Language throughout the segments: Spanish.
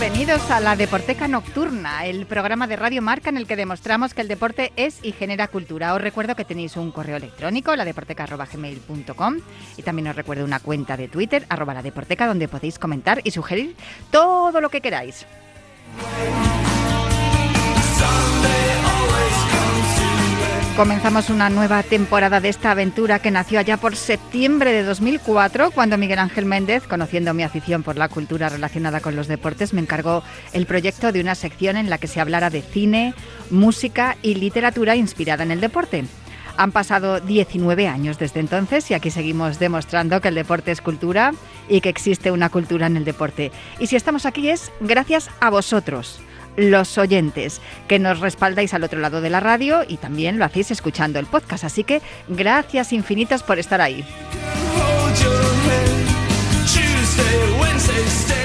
Bienvenidos a la Deporteca Nocturna, el programa de Radio Marca en el que demostramos que el deporte es y genera cultura. Os recuerdo que tenéis un correo electrónico, ladeporteca.gmail.com y también os recuerdo una cuenta de Twitter, arroba la deporteca, donde podéis comentar y sugerir todo lo que queráis. Comenzamos una nueva temporada de esta aventura que nació allá por septiembre de 2004, cuando Miguel Ángel Méndez, conociendo mi afición por la cultura relacionada con los deportes, me encargó el proyecto de una sección en la que se hablara de cine, música y literatura inspirada en el deporte. Han pasado 19 años desde entonces y aquí seguimos demostrando que el deporte es cultura y que existe una cultura en el deporte. Y si estamos aquí es gracias a vosotros los oyentes, que nos respaldáis al otro lado de la radio y también lo hacéis escuchando el podcast. Así que gracias infinitas por estar ahí.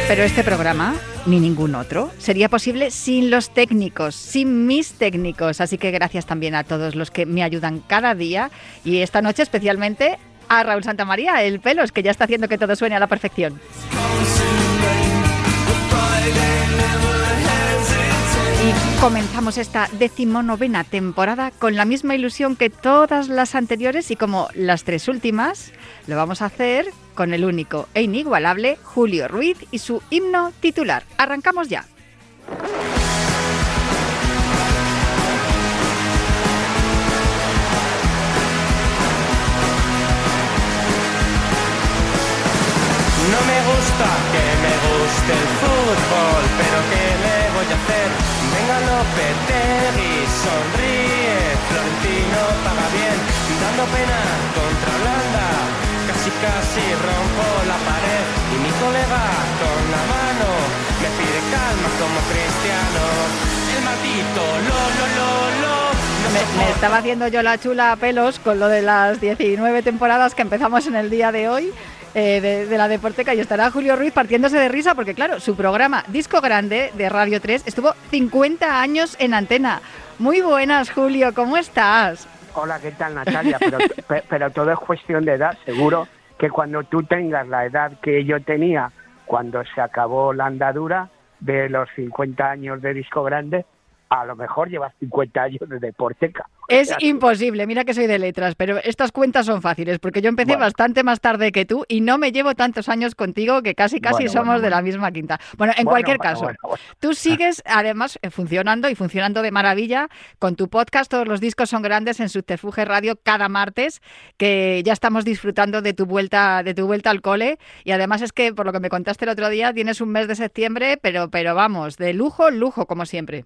Pero este programa, ni ningún otro, sería posible sin los técnicos, sin mis técnicos. Así que gracias también a todos los que me ayudan cada día y esta noche especialmente a Raúl Santamaría, el pelos, que ya está haciendo que todo suene a la perfección. Comenzamos esta decimonovena temporada con la misma ilusión que todas las anteriores y como las tres últimas, lo vamos a hacer con el único e inigualable Julio Ruiz y su himno titular. Arrancamos ya. No me gusta que me guste el fútbol, pero ¿qué le voy a hacer? Venga Lopetegui, sonríe, Florentino paga bien, dando pena contra Holanda. Casi casi rompo la pared y mi colega con la mano me pide calma como cristiano. El maldito lo lo lo lo. me, me, estaba haciendo yo la chula a pelos con lo de las 19 temporadas que empezamos en el día de hoy eh, de, la Deporteca y estará Julio Ruiz partiéndose de risa porque, claro, su programa Disco Grande de Radio 3 estuvo 50 años en antena. Muy buenas, Julio, ¿cómo estás? Hola, ¿qué tal, Natalia? Pero, pero todo es cuestión de edad. Seguro que cuando tú tengas la edad que yo tenía cuando se acabó la andadura de los 50 años de Disco Grande, a lo mejor llevas 50 años de deporteca. Es imposible, mira que soy de letras, pero estas cuentas son fáciles porque yo empecé bastante más tarde que tú y no me llevo tantos años contigo que casi casi somos de la misma quinta. Bueno, en cualquier caso, tú sigues además eh, funcionando y funcionando de maravilla con tu podcast, todos los discos son grandes en Subterfuge Radio cada martes, que ya estamos disfrutando de tu vuelta de tu vuelta al cole. Y además es que por lo que me contaste el otro día tienes un mes de septiembre, pero pero vamos, de lujo, lujo como siempre.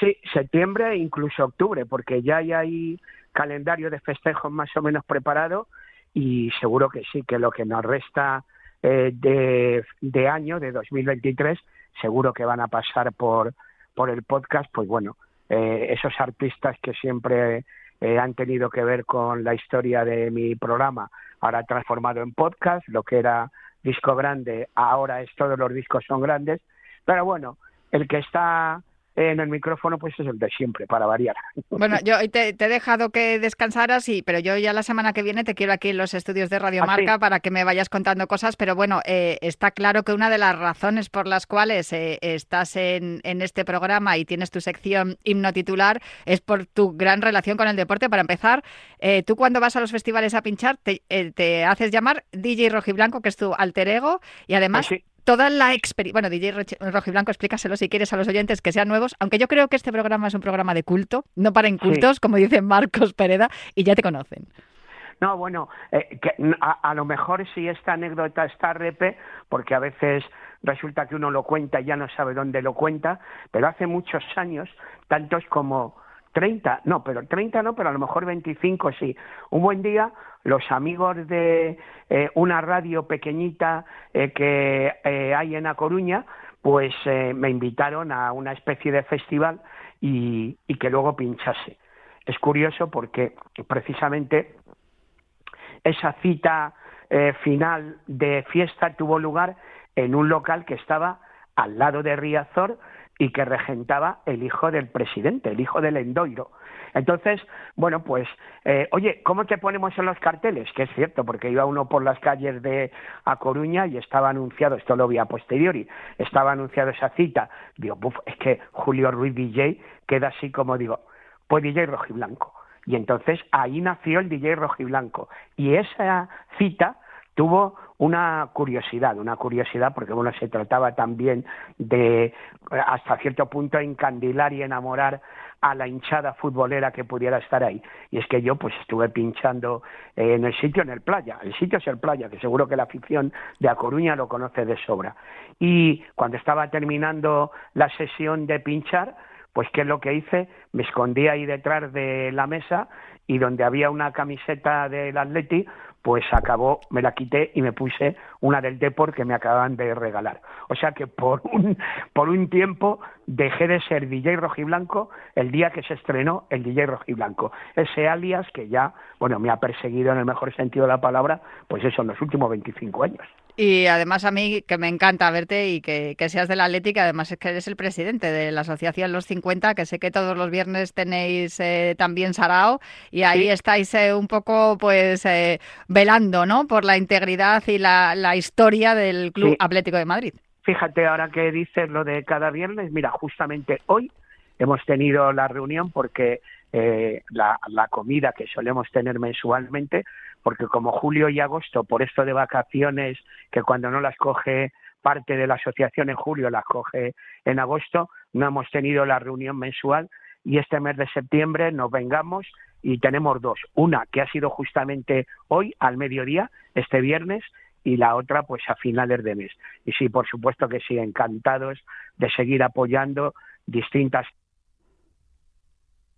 Sí, septiembre e incluso octubre, porque ya hay calendario de festejos más o menos preparado y seguro que sí, que lo que nos resta eh, de, de año, de 2023, seguro que van a pasar por, por el podcast, pues bueno, eh, esos artistas que siempre eh, han tenido que ver con la historia de mi programa, ahora transformado en podcast, lo que era disco grande, ahora es todos los discos son grandes, pero bueno, el que está en el micrófono pues es el de siempre, para variar. Bueno, yo te, he dejado que descansaras, y, pero yo ya la semana que viene te quiero aquí en los estudios de Radio ah, Marca para que me vayas contando cosas, pero bueno, eh, está claro que una de las razones por las cuales eh, estás en, en, este programa y tienes tu sección himno titular es por tu gran relación con el deporte. Para empezar, eh, tú cuando vas a los festivales a pinchar te, te haces llamar DJ Rojiblanco, que es tu alter ego, y además... Ah, toda la experiencia. Bueno, DJ Rojiblanco, explícaselo si quieres a los oyentes que sean nuevos, aunque yo creo que este programa es un programa de culto, no para incultos, como dice Marcos Pereda, y ya te conocen. No, bueno, eh, que a, lo mejor si esta anécdota está repe, porque a veces resulta que uno lo cuenta y ya no sabe dónde lo cuenta, pero hace muchos años, tantos como 30, no, pero 30 no, pero a lo mejor 25 sí. Un buen día los amigos de eh, una radio pequeñita eh, que eh, hay en A Coruña, pues me invitaron a una especie de festival y, y que luego pinchase. Es curioso porque precisamente esa cita final de fiesta tuvo lugar en un local que estaba al lado de Riazor y que regentaba el hijo del presidente, el hijo del Endoiro. Entonces, bueno, pues, eh, oye, ¿cómo te ponemos en los carteles? Que es cierto, porque iba uno por las calles de A Coruña y estaba anunciado, esto lo vi a posteriori, estaba anunciado esa cita. Digo, buf, es que Julio Ruiz DJ queda así como digo, pues DJ rojiblanco. Y entonces ahí nació el DJ rojiblanco. Y esa cita tuvo una curiosidad, una curiosidad porque bueno, se trataba también de hasta cierto punto encandilar y enamorar a la hinchada futbolera que pudiera estar ahí. Y es que yo pues estuve pinchando en el sitio, en el playa. El sitio es el playa, que seguro que la afición de A Coruña lo conoce de sobra. Y cuando estaba terminando la sesión de pinchar, pues ¿qué es lo que hice? Me escondí ahí detrás de la mesa y donde había una camiseta del Atleti, pues acabó, me la quité y me puse una del Deport que me acaban de regalar. O sea que por un, por un tiempo dejé de ser DJ rojiblanco el día que se estrenó el DJ rojiblanco. Ese alias que ya, bueno, me ha perseguido en el mejor sentido de la palabra, pues eso, en los últimos 25 años. Y además a mí que me encanta verte y que, seas del Atlético, además es que eres el presidente de la Asociación Los 50, que sé que todos los viernes tenéis eh, también Sarao y ahí estáis eh, un poco pues eh, velando ¿no? por la integridad y la, historia del Club Atlético de Madrid. Fíjate ahora que dices lo de cada viernes, mira, justamente hoy hemos tenido la reunión porque la, la comida que solemos tener mensualmente porque como julio y agosto, por esto de vacaciones, que cuando no las coge parte de la asociación en julio, las coge en agosto, no hemos tenido la reunión mensual y este mes de septiembre nos vengamos y tenemos dos. Una que ha sido justamente hoy al mediodía, este viernes, y la otra pues a finales de mes. Y sí, por supuesto que sí, encantados de seguir apoyando distintas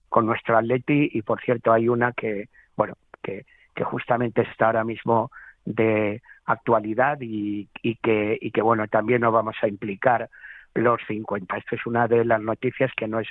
con nuestro Atleti y por cierto hay una que, bueno, que que justamente está ahora mismo de actualidad y, y, que, y que, bueno, también nos vamos a implicar los 50. Esto es una de las noticias que no es,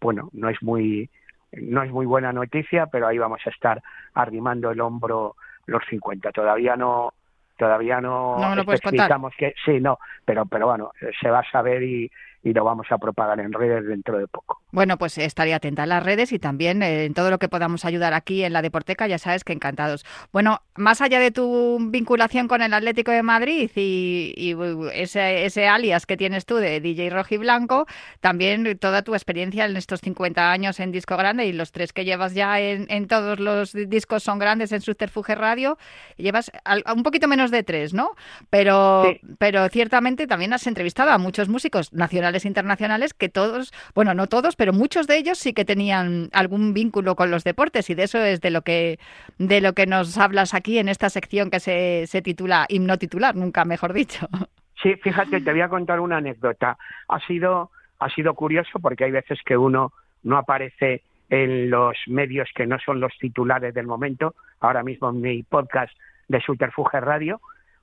bueno, no es muy, no es muy buena noticia, pero ahí vamos a estar arrimando el hombro los 50. Todavía no, todavía no, no especificamos que sí, no, pero, pero bueno, se va a saber y, y lo vamos a propagar en redes dentro de poco. Bueno, pues estaría atenta a las redes y también eh, en todo lo que podamos ayudar aquí en la Deporteca, ya sabes que encantados. Bueno, más allá de tu vinculación con el Atlético de Madrid y, ese, alias que tienes tú de DJ Blanco, también toda tu experiencia en estos 50 años en Disco Grande y los tres que llevas ya en, todos los discos son grandes en Subterfuge Radio, llevas un poquito menos de tres, ¿no? Pero, pero ciertamente también has entrevistado a muchos músicos nacionales internacionales que todos, bueno, no todos, pero muchos de ellos sí que tenían algún vínculo con los deportes y de eso es de lo que de lo que nos hablas aquí en esta sección que se, se titula himno titular, nunca mejor dicho. Sí, fíjate, te voy a contar una anécdota. Ha sido ha sido curioso porque hay veces que uno no aparece en los medios que no son los titulares del momento. Ahora mismo en mi podcast de Subterfuge Radio,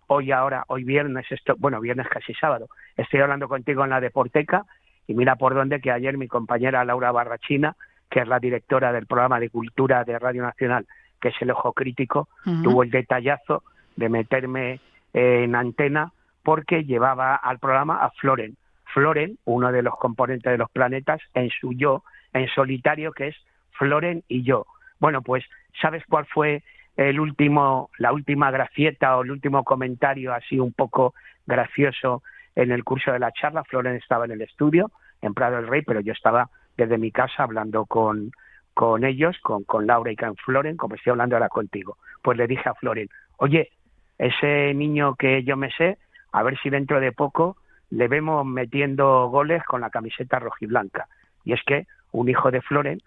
hoy ahora, hoy viernes, esto, bueno, viernes casi sábado, estoy hablando contigo en la Deporteca y mira por dónde que ayer mi compañera Laura Barrachina, que es la directora del programa de cultura de Radio Nacional, que es el ojo crítico, tuvo el detallazo de meterme en antena porque llevaba al programa a Floren. Floren, uno de los componentes de los planetas, en su yo, en solitario, que es Floren y yo. Bueno, pues, ¿sabes cuál fue el último, la última gracieta o el último comentario así un poco gracioso en el curso de la charla. Floren estaba en el estudio, en Prado del Rey, pero yo estaba desde mi casa hablando con, con ellos, con, con Laura y con Floren, como estoy hablando ahora contigo. Pues le dije a Floren, oye, ese niño que yo me sé, a ver si dentro de poco le vemos metiendo goles con la camiseta rojiblanca. Y es que un hijo de Floren,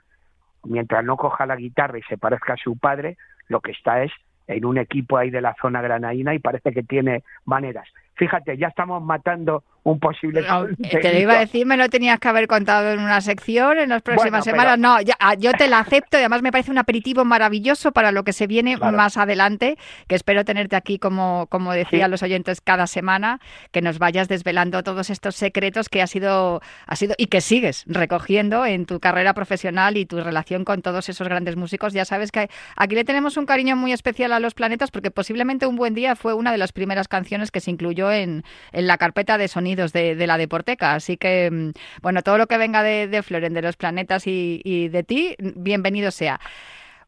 mientras no coja la guitarra y se parezca a su padre, lo que está es en un equipo ahí de la zona granaína y parece que tiene maneras. Fíjate, ya estamos matando un posible... Eh, te lo iba a decir, me lo tenías que haber contado en una sección en las próximas semanas. No, ah, yo te la acepto y además me parece un aperitivo maravilloso para lo que se viene más adelante, que espero tenerte aquí, como, como decía los oyentes, cada semana, que nos vayas desvelando todos estos secretos que ha sido, ha sido y que sigues recogiendo en tu carrera profesional y tu relación con todos esos grandes músicos. Ya sabes que aquí le tenemos un cariño muy especial a los planetas porque posiblemente Un Buen Día fue una de las primeras canciones que se incluyó en, en la carpeta de sonido de, la Deporteca. Así que, mm, bueno, todo lo que venga de, de Floren, de los planetas y, de ti, bienvenido sea.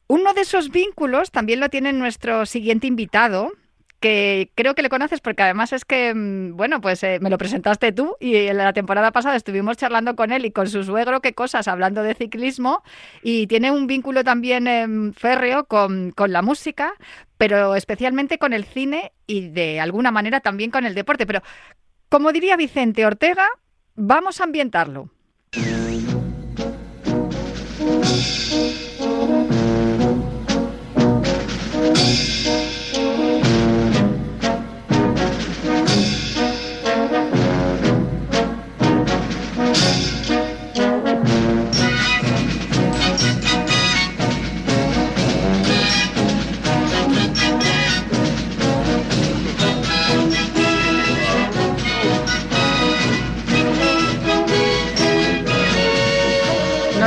Uno de esos vínculos también lo tiene nuestro siguiente invitado, que creo que le conoces porque además es que, mm, bueno, pues eh, me lo presentaste tú y en la temporada pasada estuvimos charlando con él y con su suegro, qué cosas, hablando de ciclismo y tiene un vínculo también em, férreo con, con, la música, pero especialmente con el cine y de alguna manera también con el deporte. Pero como diría Vicente Ortega, vamos a ambientarlo.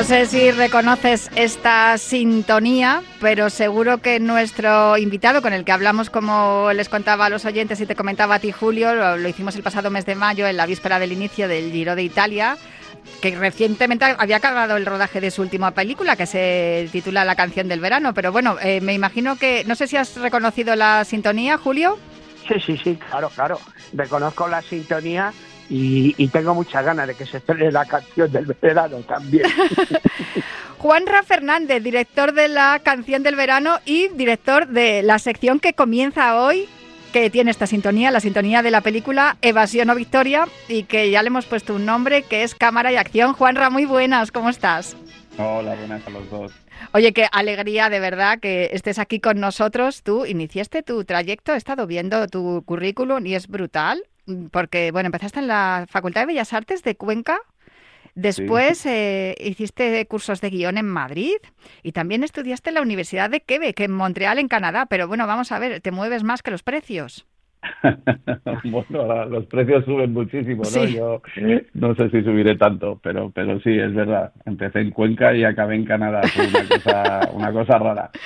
No sé si reconoces esta sintonía, pero seguro que nuestro invitado, con el que hablamos, como les contaba a los oyentes y te comentaba a ti, Julio, lo, hicimos el pasado mes de mayo, en la víspera del inicio del Giro de Italia, que recientemente había acabado el rodaje de su última película, que se titula La canción del verano. Pero bueno, eh, me imagino que, no sé si has reconocido la sintonía, Julio. Sí, sí, sí, claro, claro. Reconozco la sintonía y, tengo muchas ganas de que se estrene la canción del verano también. Juanra Fernández, director de la canción del verano y director de la sección que comienza hoy, que tiene esta sintonía, la sintonía de la película Evasión o Victoria, y que ya le hemos puesto un nombre que es Cámara y Acción. Juanra, muy buenas, ¿cómo estás? Hola, buenas a los dos. Oye, qué alegría de verdad que estés aquí con nosotros. Tú iniciaste tu trayecto, he estado viendo tu currículum y es brutal. Mm, porque, bueno, empezaste en la Facultad de Bellas Artes de Cuenca, después eh, hiciste cursos de guion en Madrid y también estudiaste en la Universidad de Quebec, en Montreal, en Canadá. Pero bueno, vamos a ver, te mueves más que los precios. bueno, los precios suben muchísimo, ¿no? Yo no sé si subiré tanto, pero, pero sí, es verdad. Empecé en Cuenca y acabé en Canadá. una cosa, una cosa rara.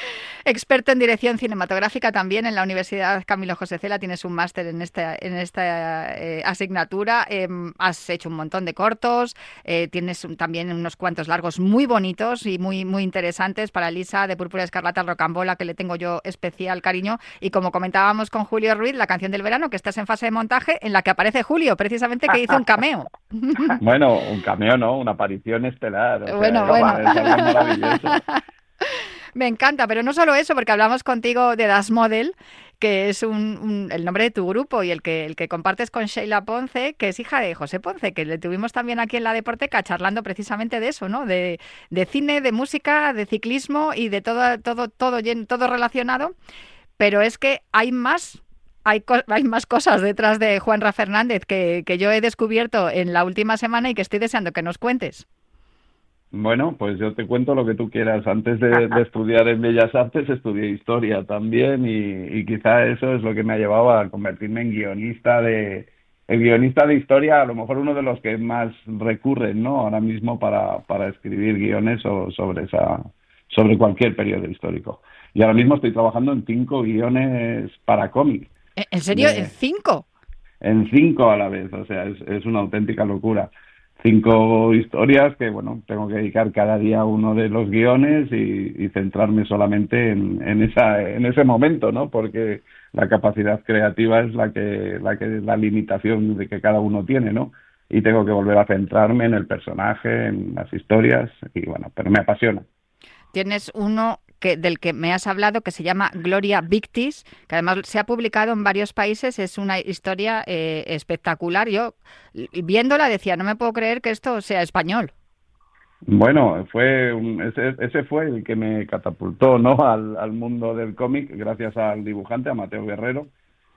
Experto en dirección cinematográfica también en la Universidad Camilo José Cela, tienes un máster en esta, en esta eh, asignatura, em, has hecho un montón de cortos, eh, tienes también unos cuantos largos muy bonitos y muy, muy interesantes para Lisa de Púrpura Escarlata Rocambola, que le tengo yo especial cariño, y como comentábamos con Julio Ruiz, la canción del verano, que estás en fase de montaje, en la que aparece Julio, precisamente que hizo un cameo. bueno, un cameo no, una aparición estelar. bueno, bueno. Me encanta, pero no solo eso, porque hablamos contigo de Das Model, que es un, el nombre de tu grupo y el que, el que compartes con Sheila Ponce, que es hija de José Ponce, que le tuvimos también aquí en la Deporteca charlando precisamente de eso, ¿no? De, cine, de música, de ciclismo y de todo, todo, todo, todo relacionado. Pero es que hay más hay, hay, más cosas detrás de Juanra Fernández que, que, yo he descubierto en la última semana y que estoy deseando que nos cuentes. Bueno, pues yo te cuento lo que tú quieras. Antes de, estudiar en Bellas Artes estudié historia también y, quizá eso es lo que me ha llevado a convertirme en guionista de el guionista de historia, a lo mejor uno de los que más recurren, ¿no? Ahora mismo para, para escribir guiones o sobre esa sobre cualquier periodo histórico. Y ahora mismo estoy trabajando en cinco guiones para cómic. ¿En serio? ¿En cinco? En cinco a la vez, o sea, es, es una auténtica locura cinco historias que, bueno, tengo que dedicar cada día a uno de los guiones y, centrarme solamente en, en, esa, en ese momento, ¿no? Porque la capacidad creativa es la que, la que, la limitación de que cada uno tiene, ¿no? Y tengo que volver a centrarme en el personaje, en las historias, y bueno, pero me apasiona. Tienes uno del que me has hablado, que se llama Gloria Victis, que además se ha publicado en varios países. Es una historia eh, espectacular. Yo, viéndola, decía, no me puedo creer que esto sea español. Bueno, fue ese, fue el que me catapultó ¿no? al, al mundo del cómic, gracias al dibujante, a Mateo Guerrero,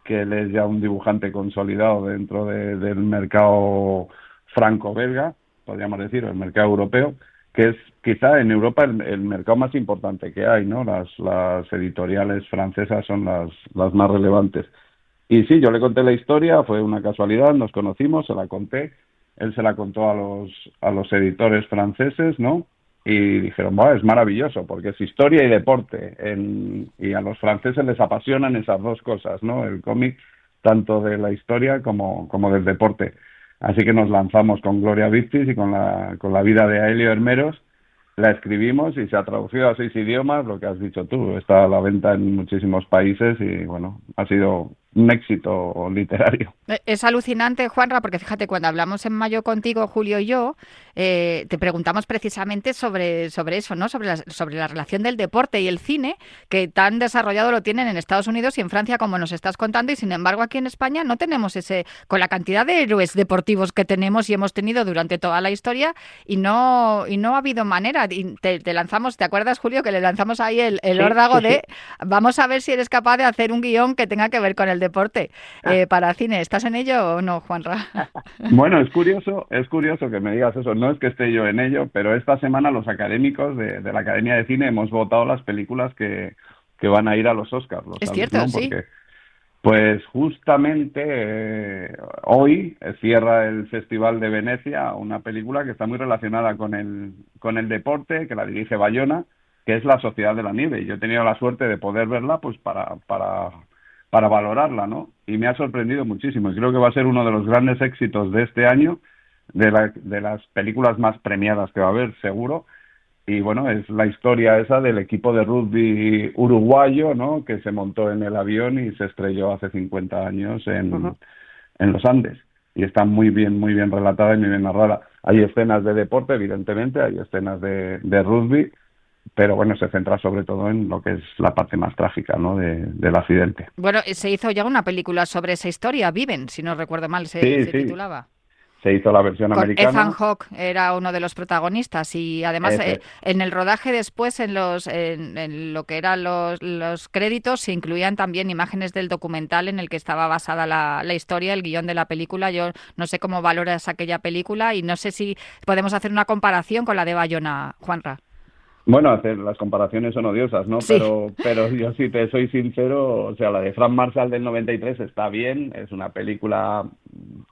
que él es ya un dibujante consolidado dentro del mercado franco-belga, podríamos decir, el mercado europeo, que es quizá en Europa el, mercado más importante que hay, ¿no? Las, editoriales francesas son las, más relevantes. Y sí, yo le conté la historia, fue una casualidad, nos conocimos, se la conté, él se la contó a los, a los editores franceses, ¿no? Y dijeron, es maravilloso, porque es historia y deporte, y a los franceses les apasionan esas dos cosas, ¿no? El cómic, tanto de la historia como, como del deporte. Así que nos lanzamos con Gloria Victis y con la, con la vida de Aelio Hermeros, la escribimos y se ha traducido a seis idiomas, lo que has dicho tú, está a la venta en muchísimos países y bueno, ha sido un éxito literario. Eh, es alucinante, Juanra, porque fíjate, cuando hablamos en mayo contigo, Julio y yo, eh, te preguntamos precisamente sobre, sobre eso, ¿no? Sobre la, sobre la relación del deporte y el cine, que tan desarrollado lo tienen en Estados Unidos y en Francia, como nos estás contando, y sin embargo aquí en España no tenemos ese, con la cantidad de héroes deportivos que tenemos y hemos tenido durante toda la historia, y no, y no ha habido manera. Y te, lanzamos, ¿te acuerdas, Julio, que le lanzamos ahí el, el órdago de vamos a ver si eres capaz de hacer un guion que tenga que ver con el deporte ah. eh, para cine. ¿Estás en ello o no, Juanra? Bueno, es curioso, es curioso que me digas eso. No es que esté yo en ello, pero esta semana los académicos de, la Academia de Cine hemos votado las películas que, que van a ir a los Oscars. es cierto, sí. Pues justamente eh, hoy cierra el Festival de Venecia una película que está muy relacionada con el, con el deporte, que la dirige Bayona, que es La Sociedad de la Nieve. Y yo he tenido la suerte de poder verla pues para, para para valorarla, ¿no? Y me ha sorprendido muchísimo y creo que va a ser uno de los grandes éxitos de este año, de, la, de las películas más premiadas que va a haber, seguro. Y bueno, es la historia esa del equipo de rugby uruguayo, ¿no? Que se montó en el avión y se estrelló hace 50 años en, en los Andes. Y está muy bien, muy bien relatada y muy bien narrada. Hay escenas de deporte, evidentemente, hay escenas de, de rugby, pero bueno, se centra sobre todo en lo que es la parte más trágica ¿no? del accidente. Bueno, se hizo ya una película sobre esa historia, Viven, si no recuerdo mal, se, titulaba. Se hizo la versión americana. Ethan Hawke era uno de los protagonistas y además eh, en el rodaje después, en los en, lo que eran los, los, créditos, se incluían también imágenes del documental en el que estaba basada la, la historia, el guion de la película. Yo no sé cómo valoras aquella película y no sé si podemos hacer una comparación con la de Bayona, Juanra. Bueno, hacer, las comparaciones son odiosas, ¿no? Pero, pero yo si te soy sincero, o sea, la de Frank Marshall del 93 está bien, es una película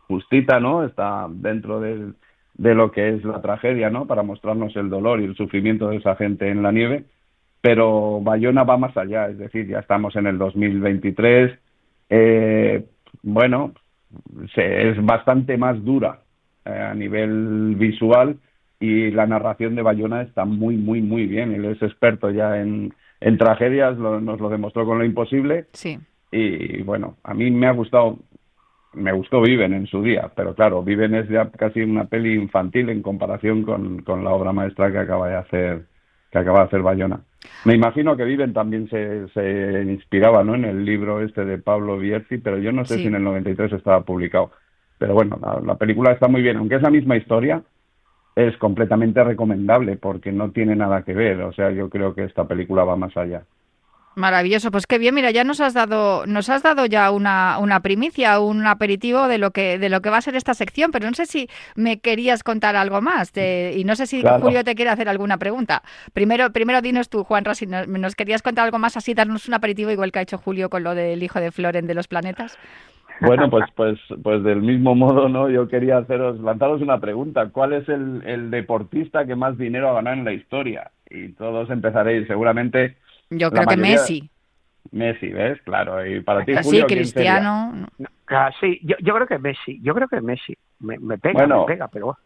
justita, ¿no? Está dentro de, de lo que es la tragedia, ¿no? Para mostrarnos el dolor y el sufrimiento de esa gente en la nieve. Pero Bayona va más allá, es decir, ya estamos en el 2023. Eh, bueno, se, es bastante más dura eh, a nivel visual y la narración de Bayona está muy, muy, muy bien. Él es experto ya en, en tragedias, nos lo demostró con lo imposible. Sí. Y bueno, a mí me ha gustado, me gustó Viven en su día, pero claro, Viven es ya casi una peli infantil en comparación con, con la obra maestra que acaba de hacer que acaba de hacer Bayona. Me imagino que Viven también se, se inspiraba ¿no? en el libro este de Pablo Bierzi, pero yo no sé si en el 93 estaba publicado. Pero bueno, la película está muy bien, aunque es la misma historia, es completamente recomendable porque no tiene nada que ver. O sea, yo creo que esta película va más allá. Maravilloso, pues qué bien, mira, ya nos has dado, nos has dado ya una, una primicia, un aperitivo de lo que, de lo que va a ser esta sección, pero no sé si me querías contar algo más, y no sé si Julio te quiere hacer alguna pregunta. Primero, primero dinos tú, Juan si nos, nos, querías contar algo más, así darnos un aperitivo igual que ha hecho Julio con lo del hijo de Floren de los planetas. Bueno, pues, pues, pues del mismo modo, ¿no? Yo quería haceros, lanzaros una pregunta. ¿Cuál es el, el deportista que más dinero ha ganado en la historia? Y todos empezaréis, seguramente. Yo creo que Messi. Messi, ¿ves? Claro. Y para ti, Julio, sí, Cristiano. Ah, sí, yo, yo creo que Messi. Yo creo que Messi. Me, me pega, me pega, pero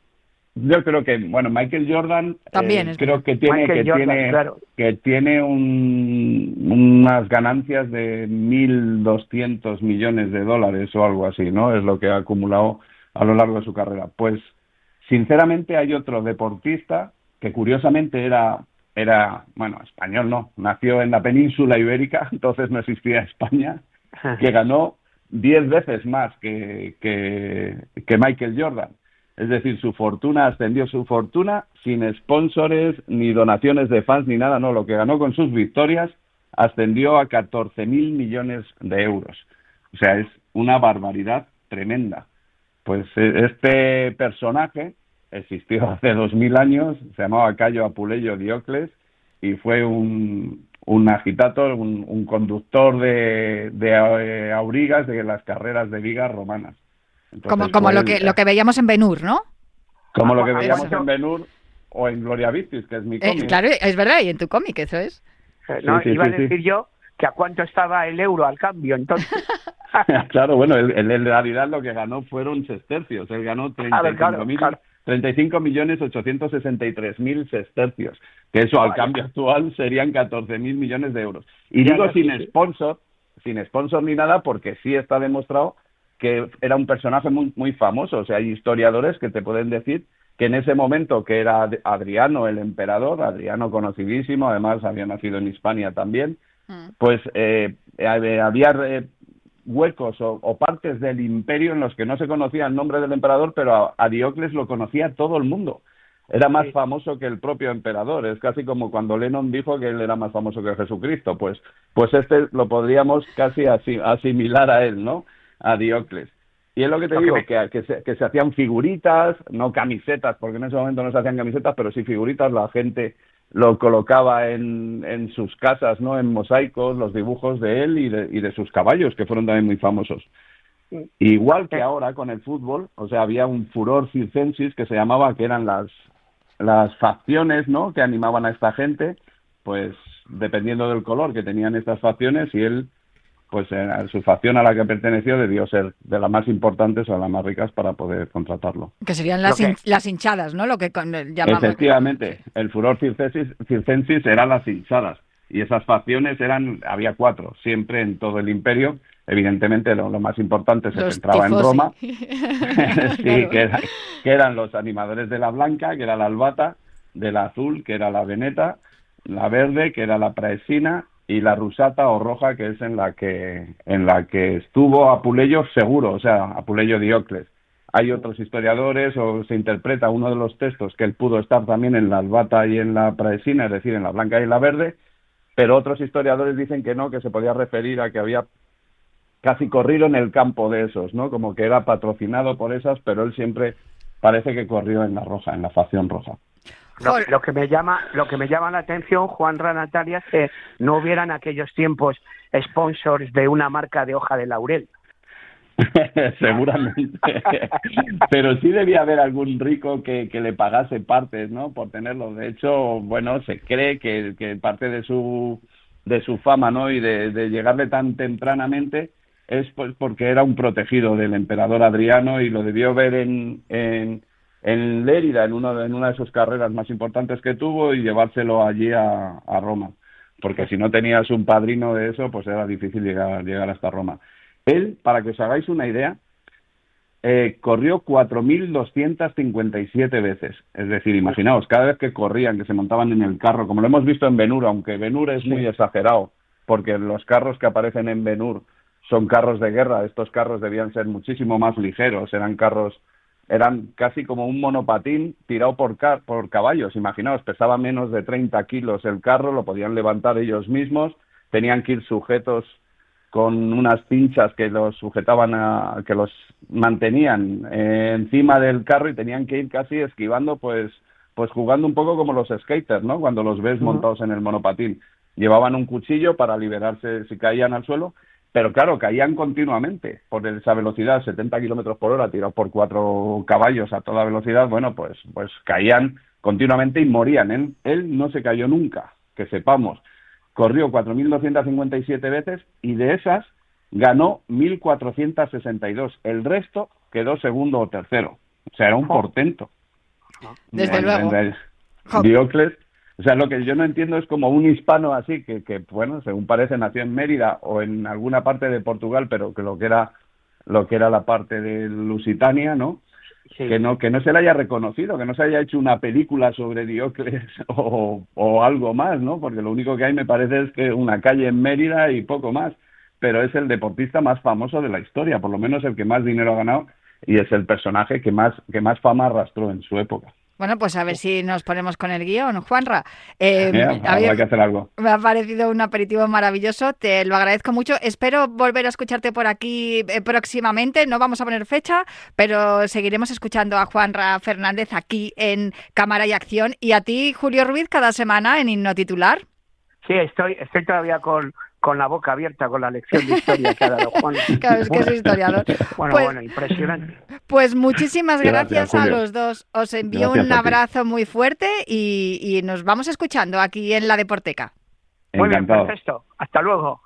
yo creo que, bueno, Michael Jordan También eh, creo que tiene, que, tiene que tiene unas ganancias de 1.200 millones de dólares o algo así, ¿no? Es lo que ha acumulado a lo largo de su carrera. Pues, sinceramente, hay otro deportista que curiosamente era, era bueno, español no, nació en la península ibérica, entonces no existía España, que ganó 10 veces más que, que, que Michael Jordan es decir, su fortuna ascendió su fortuna sin sponsores, ni donaciones de fans, ni nada, no. Lo que ganó con sus victorias ascendió a 14.000 millones de euros. O sea, es una barbaridad tremenda. Pues eh, este personaje existió hace dos mil años, se llamaba Cayo Apuleyo Diocles y fue un, un agitator, un, conductor de, de eh, aurigas de las carreras de vigas romanas. Como como lo, que, lo que veíamos en Benur, ¿no? Como lo que veíamos en Benur o en Gloria Victis, que es mi cómic. claro, es verdad, y en tu cómic, eso es. no, iba a decir yo que a cuánto estaba el euro al cambio, entonces. claro, bueno, él, en realidad lo que ganó fueron sestercios, él ganó 35 mil... 35 millones 863 mil sestercios, que eso al cambio actual serían 14 mil millones de euros. Y digo sin sponsor, sin sponsor ni nada, porque sí está demostrado que era un personaje muy, muy famoso. O sea, hay historiadores que te pueden decir que en ese momento que era Adriano el emperador, Adriano conocidísimo, además había nacido en Hispania también, mm. pues eh, había eh, huecos o, partes del imperio en los que no se conocía el nombre del emperador, pero a, Diocles lo conocía todo el mundo. Era más famoso que el propio emperador. Es casi como cuando Lennon dijo que él era más famoso que Jesucristo. Pues, pues este lo podríamos casi asimilar a él, ¿no? A Diocles. Y es lo que te digo, que, que, se, que se hacían figuritas, no camisetas, porque en ese momento no se hacían camisetas, pero sí figuritas. La gente lo colocaba en, en sus casas, ¿no? En mosaicos, los dibujos de él y de, y de sus caballos, que fueron también muy famosos. Igual que ahora con el fútbol, o sea, había un furor circensis que se llamaba, que eran las, las facciones, ¿no? Que animaban a esta gente, pues dependiendo del color que tenían estas facciones, y él pues en su facción a la que perteneció debió ser de las más importantes o de las más ricas para poder contratarlo. Que serían las, las hinchadas, ¿no? Lo que con, llamamos... Efectivamente, el furor circensis, eran las hinchadas y esas facciones eran, había cuatro, siempre en todo el imperio. Evidentemente lo, más importante se centraba en Roma, sí, que, que eran los animadores de la blanca, que era la albata, de la azul, que era la veneta, la verde, que era la praesina, y la rusata o roja que es en la que en la que estuvo Apuleyo seguro, o sea, Apuleyo Diocles. Hay otros historiadores o se interpreta uno de los textos que él pudo estar también en la albata y en la praesina, es decir, en la blanca y la verde, pero otros historiadores dicen que no, que se podía referir a que había casi corrido en el campo de esos, ¿no? Como que era patrocinado por esas, pero él siempre parece que corrió en la roja, en la facción roja. Lo, que me llama, lo que me llama la atención, Juan Natalia, es que no hubieran aquellos tiempos sponsors de una marca de hoja de laurel. Seguramente. Pero sí debía haber algún rico que, que, le pagase partes, ¿no? Por tenerlo. De hecho, bueno, se cree que, que parte de su, de su fama, ¿no? Y de, de llegarle tan tempranamente es pues porque era un protegido del emperador Adriano y lo debió ver en, en en Lérida, en una, en una de sus carreras más importantes que tuvo, y llevárselo allí a, a Roma. Porque si no tenías un padrino de eso, pues era difícil llegar, llegar hasta Roma. Él, para que os hagáis una idea, eh, corrió 4.257 veces. Es decir, imaginaos, cada vez que corrían, que se montaban en el carro, como lo hemos visto en Benur, aunque Benur es muy exagerado, porque los carros que aparecen en Benur son carros de guerra, estos carros debían ser muchísimo más ligeros, eran carros eran casi como un monopatín tirado por, por caballos. Imaginaos, pesaba menos de 30 kilos el carro, lo podían levantar ellos mismos, tenían que ir sujetos con unas pinchas que los sujetaban a, que los mantenían eh, encima del carro y tenían que ir casi esquivando pues pues jugando un poco como los skaters, ¿no? Cuando los ves montados en el monopatín. Llevaban un cuchillo para liberarse si caían al suelo pero claro, caían continuamente por esa velocidad, 70 kilómetros por hora, tirados por cuatro caballos a toda velocidad, bueno, pues, pues caían continuamente y morían. Él, él no se cayó nunca, que sepamos. Corrió 4.257 veces y de esas ganó 1.462. El resto quedó segundo o tercero. O sea, era un portento. Desde luego. Diocles o sea, lo que yo no entiendo es como un hispano así, que, que, bueno, según parece nació en Mérida o en alguna parte de Portugal, pero que lo que era lo que era la parte de Lusitania, ¿no? Que no que no se le haya reconocido, que no se haya hecho una película sobre Diocles o, o algo más, ¿no? Porque lo único que hay me parece es que una calle en Mérida y poco más, pero es el deportista más famoso de la historia, por lo menos el que más dinero ha ganado y es el personaje que más que más fama arrastró en su época. Bueno, pues a ver si nos ponemos con el guion, Juanra. Eh, habrá que hacer algo. me ha parecido un aperitivo maravilloso, te lo agradezco mucho. Espero volver a escucharte por aquí eh, próximamente. No vamos a poner fecha, pero seguiremos escuchando a Juanra Fernández aquí en Cámara y Acción y a ti, Julio Ruiz, cada semana en Himno Titular. Sí, estoy, estoy todavía con, con la boca abierta con la lección de historia que ha dado Juan. Claro, es que es historiador. Bueno, Pues- bueno, impresionante. Pues muchísimas gracias, Gracias, a los dos. Os envío Gracias un abrazo muy fuerte y, y nos vamos escuchando aquí en la Deporteca. Muy bien, perfecto. Hasta luego.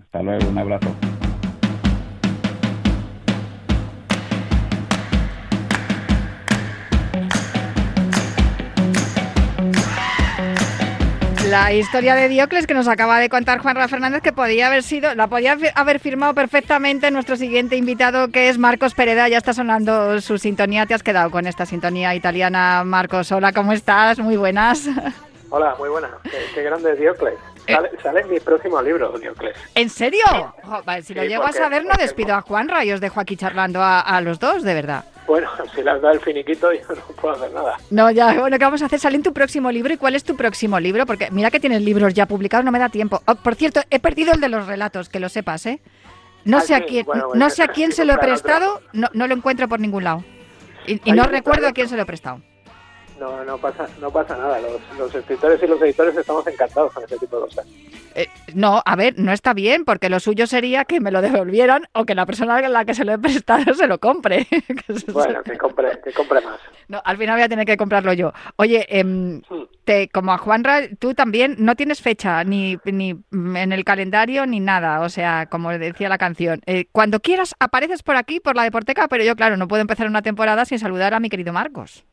Hasta luego, un abrazo. La historia de Diocles que nos acaba de contar Juan Rafael Fernández que podía haber sido, la podía haber firmado perfectamente nuestro siguiente invitado que es Marcos Pereda. Ya está sonando su sintonía. Te has quedado con esta sintonía italiana, Marcos. Hola, ¿cómo estás? Muy buenas. Hola, muy buena. Qué, qué grande es Diocles. Sale, sale en mi próximo libro, Diocles. ¿En serio? Vale, si lo Sí, llego a porque- saber, no porque- despido a Juanra y os dejo aquí charlando a, a los dos, de verdad. Bueno, si le has dado el finiquito, yo no puedo hacer nada. No, ya, bueno, ¿qué vamos a hacer? Sale en tu próximo libro. ¿Y cuál es tu próximo libro? Porque mira que tienes libros ya publicados, no me da tiempo. Oh, por cierto, he perdido el de los relatos, que lo sepas, ¿eh? No Ah, sé a quién, bueno, no sé a quién se lo he prestado, no, no lo encuentro por ningún lado. Y, no recuerdo a quién se lo he prestado. No, no pasa, no pasa nada. Los, los escritores y los editores estamos encantados con ese tipo de cosas. Eh, no, a ver, no está bien, porque lo suyo sería que me lo devolvieran o que la persona a la que se lo he prestado se lo compre. Bueno, que compre, que compre más. No, al final voy a tener que comprarlo yo. Oye, em, te, como a Juanra, tú también no tienes fecha ni, ni mm, en el calendario ni nada. O sea, como decía la canción, eh, cuando quieras apareces por aquí, por la Deporteca, pero yo, claro, no puedo empezar una temporada sin saludar a mi querido Marcos.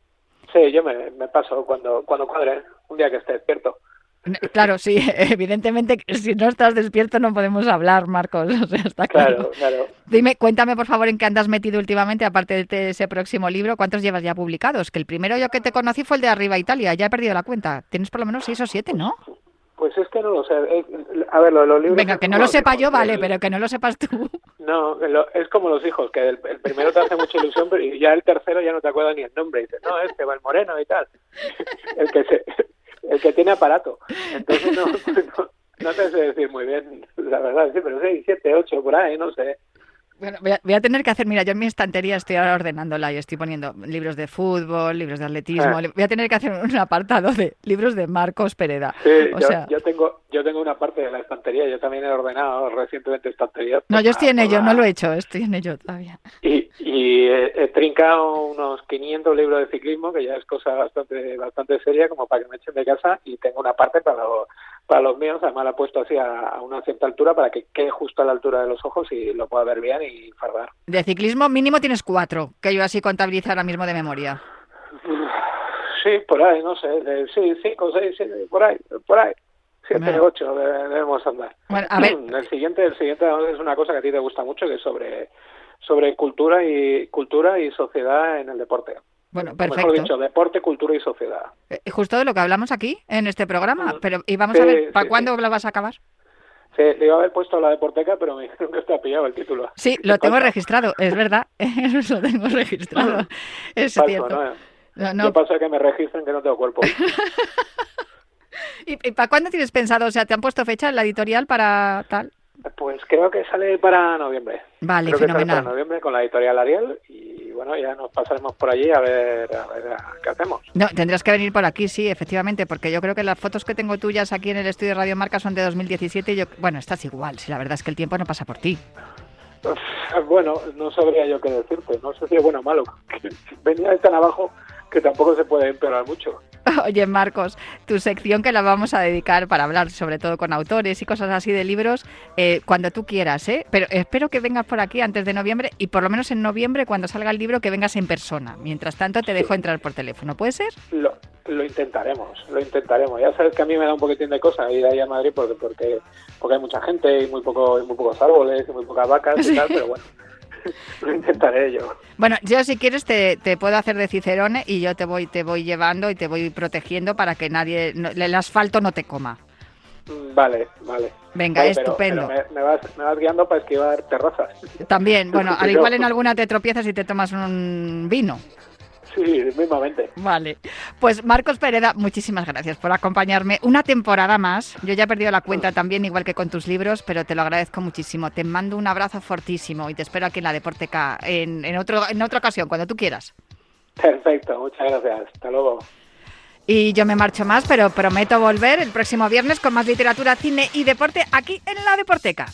Sí, yo me, me paso cuando, cuando cuadre, un día que esté despierto. Claro, sí, evidentemente, si no estás despierto no podemos hablar, Marcos. O sea, está claro. Claro, claro. Dime, cuéntame por favor en qué andas metido últimamente, aparte de ese próximo libro, ¿cuántos llevas ya publicados? Que el primero yo que te conocí fue el de Arriba Italia, ya he perdido la cuenta. Tienes por lo menos seis o siete, ¿no? Pues es que no lo sé. Eh, A ver, lo de los libros... Venga, que no lo los sepa hijos, yo, vale, el- pero que no lo sepas tú. No, lo- es como los hijos, que el, el primero te hace mucha ilusión, pero ya el tercero ya no te acuerdas ni el nombre. Y dices, no, este va el moreno y tal. El que se, el que tiene aparato. Entonces no, no, no te sé decir muy bien, la verdad, sí, pero seis, siete, ocho, por ahí, no sé. Bueno, voy a, voy a tener que hacer, mira, yo en mi estantería estoy ahora ordenándola y estoy poniendo libros de fútbol, libros de atletismo. Ah. Voy a tener que hacer un apartado de libros de Marcos Pereda. Sí, o yo, sea, yo tengo yo tengo una parte de la estantería, yo también he ordenado recientemente estanterías. no, yo estoy en ello, no lo he hecho, estoy en ello todavía. Y, y he, he trincado unos 500 libros de ciclismo, que ya es cosa bastante bastante seria, como para que me echen de casa, y tengo una parte para, los para los míos, además la he puesto así a, a una cierta altura para que quede justo a la altura de los ojos y lo pueda ver bien y fardar. De ciclismo mínimo tienes cuatro, que yo así contabilizo ahora mismo de memoria. Sí, por ahí, no sé, de, sí, cinco, seis, siete, por ahí, por ahí. Siete, Bueno. ocho de- debemos andar. Bueno, a ver, El siguiente, el siguiente es una cosa que a ti te gusta mucho, que es sobre sobre cultura y cultura y sociedad en el deporte. Bueno, perfecto. Mejor dicho, deporte, cultura y sociedad. Eh, Justo de lo que hablamos aquí en este programa, pero y vamos Sí, a ver, ¿para sí, cuándo sí. lo vas a acabar? Sí, le iba a haber puesto la deporteca, pero me dijeron que está pillado el título. Sí, lo tengo Falta. registrado, es verdad, lo tengo registrado, es Falso, cierto. ¿no? No, no, Yo paso a que me registren que no tengo cuerpo. ¿Y, y para cuándo tienes pensado? O sea, ¿te han puesto fecha en la editorial para tal? Pues creo que sale para noviembre. Vale, creo que sale fenomenal. para noviembre con la editorial Ariel y bueno, ya nos pasaremos por allí a ver, a ver a- qué hacemos. No, tendrás que venir por aquí, sí, efectivamente, porque yo creo que las fotos que tengo tuyas aquí en el estudio de Radio Marca son de 2017 y yo, bueno, estás igual, si la verdad es que el tiempo no pasa por ti. Bueno, no sabría yo qué decirte, no sé si es bueno o malo. Venía de tan abajo que tampoco se puede empeorar mucho. Oye, Marcos, tu sección que la vamos a dedicar para hablar sobre todo con autores y cosas así de libros, eh, cuando tú quieras, ¿eh? Pero espero que vengas por aquí antes de noviembre y por lo menos en noviembre, cuando salga el libro, que vengas en persona. Mientras tanto, te dejo entrar por teléfono, ¿puede ser? Lo, lo intentaremos, lo intentaremos. Ya sabes que a mí me da un poquitín de cosa ir ahí a Madrid porque porque, porque hay mucha gente y muy poco y muy pocos árboles y muy pocas vacas y tal, pero bueno, lo intentaré yo. Bueno, yo si quieres te, te puedo hacer de Cicerone y yo te voy, te voy llevando y te voy protegiendo para que nadie, no- el asfalto no te coma. Mm, Vale, vale. Venga, Vale, pero- estupendo. pero me, me vas, me vas guiando para esquivar terrazas. También, bueno, al igual en alguna te tropiezas y te tomas un vino. Sí, mismamente. Vale. Pues Marcos Pereda, muchísimas gracias por acompañarme una temporada más. Yo ya he perdido la cuenta también, igual que con tus libros, pero te lo agradezco muchísimo. Te mando un abrazo fortísimo y te espero aquí en la Deporteca en, en, otro, en otra ocasión, cuando tú quieras. Perfecto, muchas gracias. Hasta luego. Y yo me marcho más, pero prometo volver el próximo viernes con más literatura, cine y deporte aquí en la Deporteca.